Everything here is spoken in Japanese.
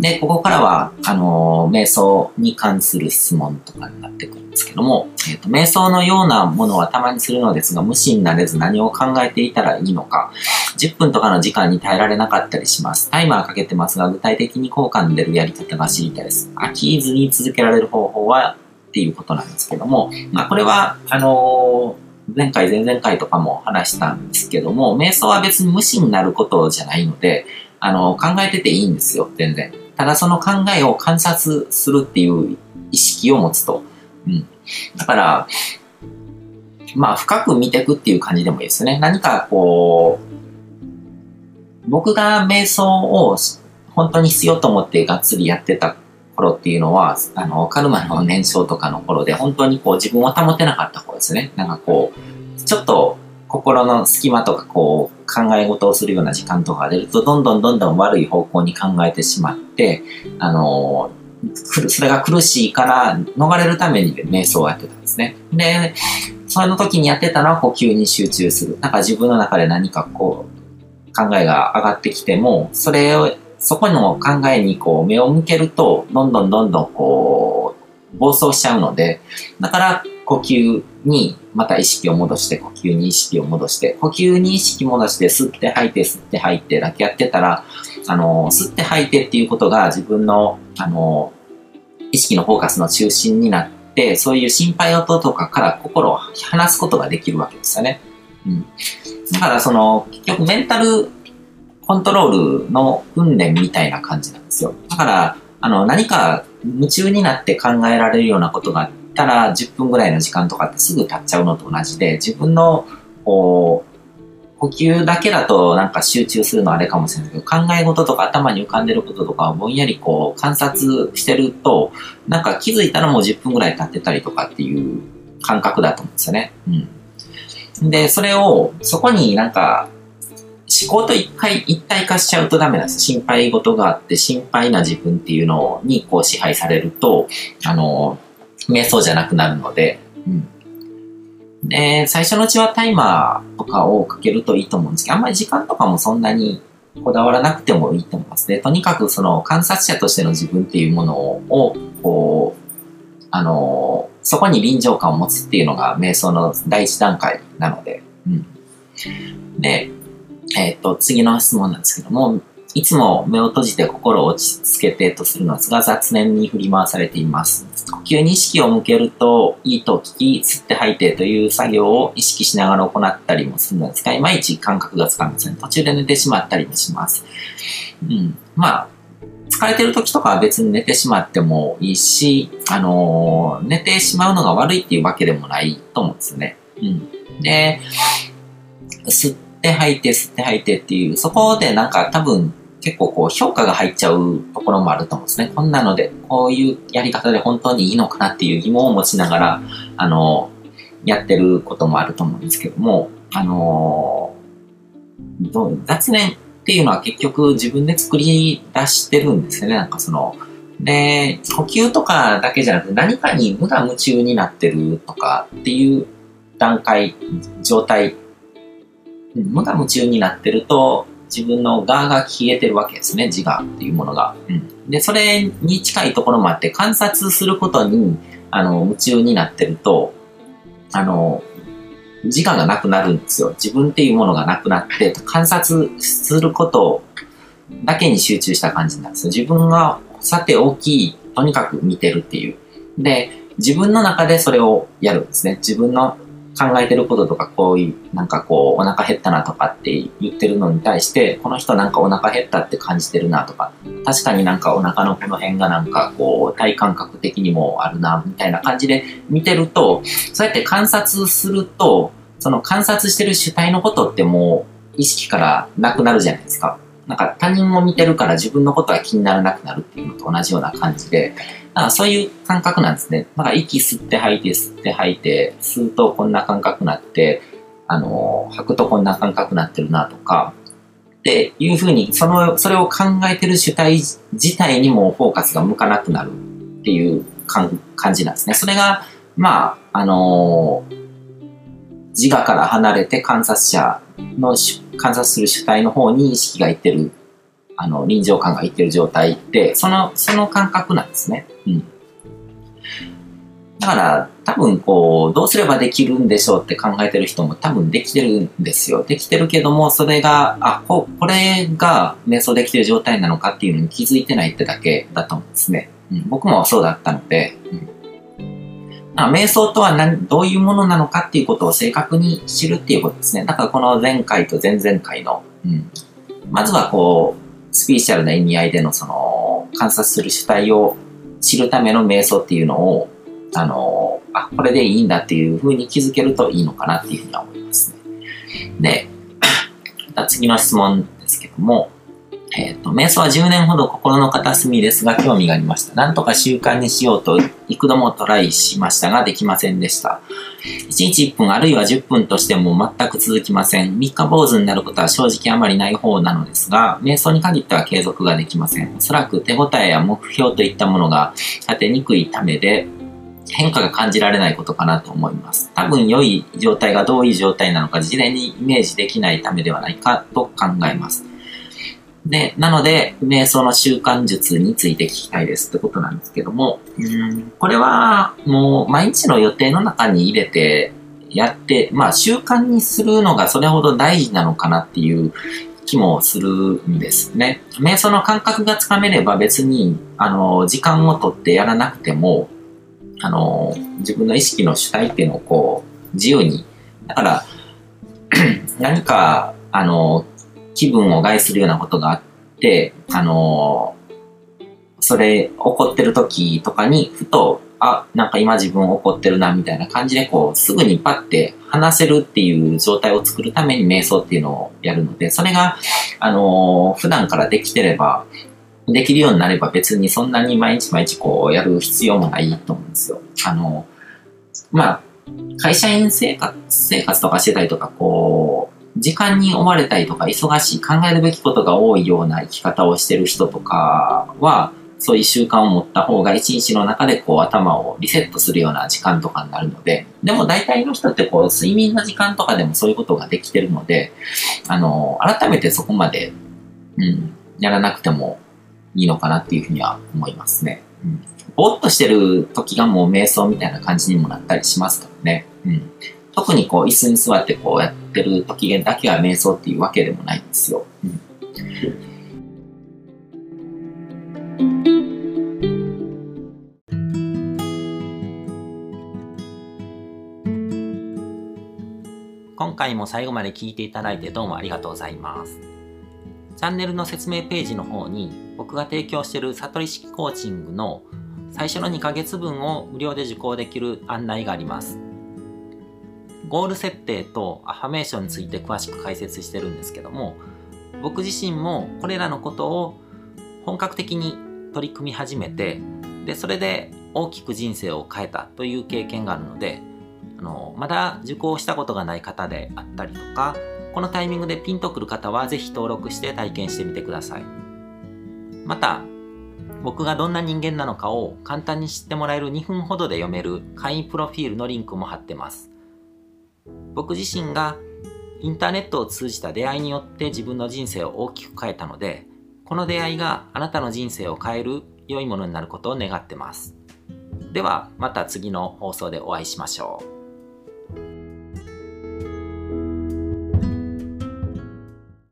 で、ここからは、あの、瞑想に関する質問とかになってくるんですけども、えっ、ー、と、瞑想のようなものはたまにするのですが、無心になれず何を考えていたらいいのか、10分とかの時間に耐えられなかったりします。タイマーかけてますが、具体的に効果の出るやり方が知りたいです。飽きずに続けられる方法はっていうことなんですけども、まあ、これは、あのー前回、前々回とかも話したんですけども、瞑想は別に無視になることじゃないので、あの、考えてていいんですよ、全然。ただその考えを観察するっていう意識を持つと。うん。だから、まあ、深く見ていくっていう感じでもいいですね。何かこう、僕が瞑想を本当に必要と思ってがっつりやってた頃っていうのは、あの、カルマの燃焼とかの頃で、本当にこう自分を保てなかった頃ですね。なんかこう、ちょっと心の隙間とかこう考え事をするような時間とかが出ると、どんどんどんどん悪い方向に考えてしまって、あの、それが苦しいから逃れるために瞑想をやってたんですね。で、その時にやってたのは呼吸に集中する。なんか自分の中で何かこう考えが上がってきても、それを、そこの考えにこう目を向けると、どんどんどんどんこう暴走しちゃうので、だから呼吸にまた意識を戻して、呼吸に意識を戻して、呼吸に意識戻して、吸って吐いて、吸って吐いてだけやってたら、あの、吸って吐いてっていうことが自分の、あの、意識のフォーカスの中心になって、そういう心配事とかから心を離すことができるわけですよね。うん。だからその、結局メンタルコントロールの訓練みたいな感じなんですよ。だから、あの、何か夢中になって考えられるようなことがたら10分ぐらいの時間とかってすぐ経っちゃうのと同じで、自分の、こう、呼吸だけだとなんか集中するのあれかもしれないけど、考え事とか頭に浮かんでることとかをぼんやりこう観察してると、なんか気づいたらもう10分ぐらい経ってたりとかっていう感覚だと思うんですよね。うん。で、それを、そこになんか、思考と一回一体化しちゃうとダメなんです。心配事があって、心配な自分っていうのにこう支配されると、あの、瞑想じゃなくなるので、うん。で、最初のうちはタイマーとかをかけるといいと思うんですけど、あんまり時間とかもそんなにこだわらなくてもいいと思いますね。とにかくその観察者としての自分っていうものを、こう、あの、そこに臨場感を持つっていうのが瞑想の第一段階なので、うん。で、えっ、ー、と、次の質問なんですけども、いつも目を閉じて心を落ち着けてとするのですが、雑念に振り回されています。呼吸に意識を向けるといいと聞き、吸って吐いてという作業を意識しながら行ったりもするのですが、いまいち感覚がつかみません。途中で寝てしまったりもします。うん。まあ、疲れてる時とかは別に寝てしまってもいいし、あのー、寝てしまうのが悪いっていうわけでもないと思うんですね。うん。で、吸って吐いて吸って吐いてっていう、そこでなんか多分結構こう評価が入っちゃうところもあると思うんですね。こんなので、こういうやり方で本当にいいのかなっていう疑問を持ちながら、あの、やってることもあると思うんですけども、あの、雑念っていうのは結局自分で作り出してるんですよね。なんかその、で、呼吸とかだけじゃなくて何かに無我夢中になってるとかっていう段階、状態、無我夢中になってると、自分の側が消えてるわけですね、自我っていうものが。うん、で、それに近いところもあって、観察することに、あの、夢中になってると、あの、時間がなくなるんですよ。自分っていうものがなくなって、観察することだけに集中した感じなんですよ。自分がさて大きい、とにかく見てるっていう。で、自分の中でそれをやるんですね。自分の考えてることとか、こういう、なんかこう、お腹減ったなとかって言ってるのに対して、この人なんかお腹減ったって感じてるなとか、確かになんかお腹のこの辺がなんかこう、体感覚的にもあるな、みたいな感じで見てると、そうやって観察すると、その観察してる主体のことってもう意識からなくなるじゃないですか。なんか他人を見てるから自分のことが気にならなくなるっていうのと同じような感じで、だかそういう感覚なんですね。なんか息吸って吐いて吸って吐いて、吸うとこんな感覚になって、あの、吐くとこんな感覚になってるなとか、っていうふうに、その、それを考えてる主体自体にもフォーカスが向かなくなるっていう感じなんですね。それが、まあ、あの自我から離れて観察者の観察する主体の方に意識がいってるあの、臨場感がいってる状態って、その、その感覚なんですね。うん。だから、多分こう、どうすればできるんでしょうって考えてる人も多分できてるんですよ。できてるけども、それが、あ、ここれが瞑想できてる状態なのかっていうのに気づいてないってだけだと思うんですね。うん、僕もそうだったので、うん瞑想とは何どういうものなのかっていうことを正確に知るっていうことですね。だからこの前回と前々回の、うん、まずはこう、スピーシャルな意味合いでのその観察する主体を知るための瞑想っていうのをあの、あ、これでいいんだっていうふうに気づけるといいのかなっていうふうに思いますね。で、次の質問ですけども、えっ、ー、と、瞑想は10年ほど心の片隅ですが興味がありました。なんとか習慣にしようと幾度もトライしましたができませんでした。1日1分あるいは10分としても全く続きません。3日坊主になることは正直あまりない方なのですが、瞑想に限っては継続ができません。おそらく手応えや目標といったものが立てにくいためで、変化が感じられないことかなと思います。多分良い状態がどういう状態なのか事前にイメージできないためではないかと考えます。で、なので、瞑想の習慣術について聞きたいですってことなんですけども、うんこれはもう毎日の予定の中に入れてやって、まあ習慣にするのがそれほど大事なのかなっていう気もするんですね。瞑想の感覚がつかめれば別に、あの、時間をとってやらなくても、あの、自分の意識の主体っていうのをこう、自由に、だから、何か、あの、気分を害するようなことがあって、あの、それ、怒ってる時とかに、ふと、あ、なんか今自分怒ってるな、みたいな感じで、こう、すぐにパッて話せるっていう状態を作るために瞑想っていうのをやるので、それが、あの、普段からできてれば、できるようになれば別にそんなに毎日毎日こうやる必要もないと思うんですよ。あの、まあ、会社員生活、生活とかしてたりとか、こう、時間に追われたりとか、忙しい、考えるべきことが多いような生き方をしてる人とかは、そういう習慣を持った方が一日の中でこう頭をリセットするような時間とかになるので、でも大体の人ってこう睡眠の時間とかでもそういうことができてるので、あの、改めてそこまで、うん、やらなくてもいいのかなっていうふうには思いますね。うん。ぼーっとしてる時がもう瞑想みたいな感じにもなったりしますからね。うん。特にこう椅子に座ってこうやってる時だけは瞑想っていうわけでもないんですよ。うん。今回も最後まで聞いていただいてどうもありがとうございます。チャンネルの説明ページの方に僕が提供している悟り式コーチングの最初の2ヶ月分を無料で受講できる案内があります。ゴール設定とアファメーションについて詳しく解説してるんですけども、僕自身もこれらのことを本格的に取り組み始めて、で、それで大きく人生を変えたという経験があるので、あの、まだ受講したことがない方であったりとか、このタイミングでピンとくる方はぜひ登録して体験してみてください。また、僕がどんな人間なのかを簡単に知ってもらえる2分ほどで読める会員プロフィールのリンクも貼ってます。僕自身がインターネットを通じた出会いによって自分の人生を大きく変えたので、この出会いがあなたの人生を変える良いものになることを願ってます。ではまた次の放送でお会いしましょう。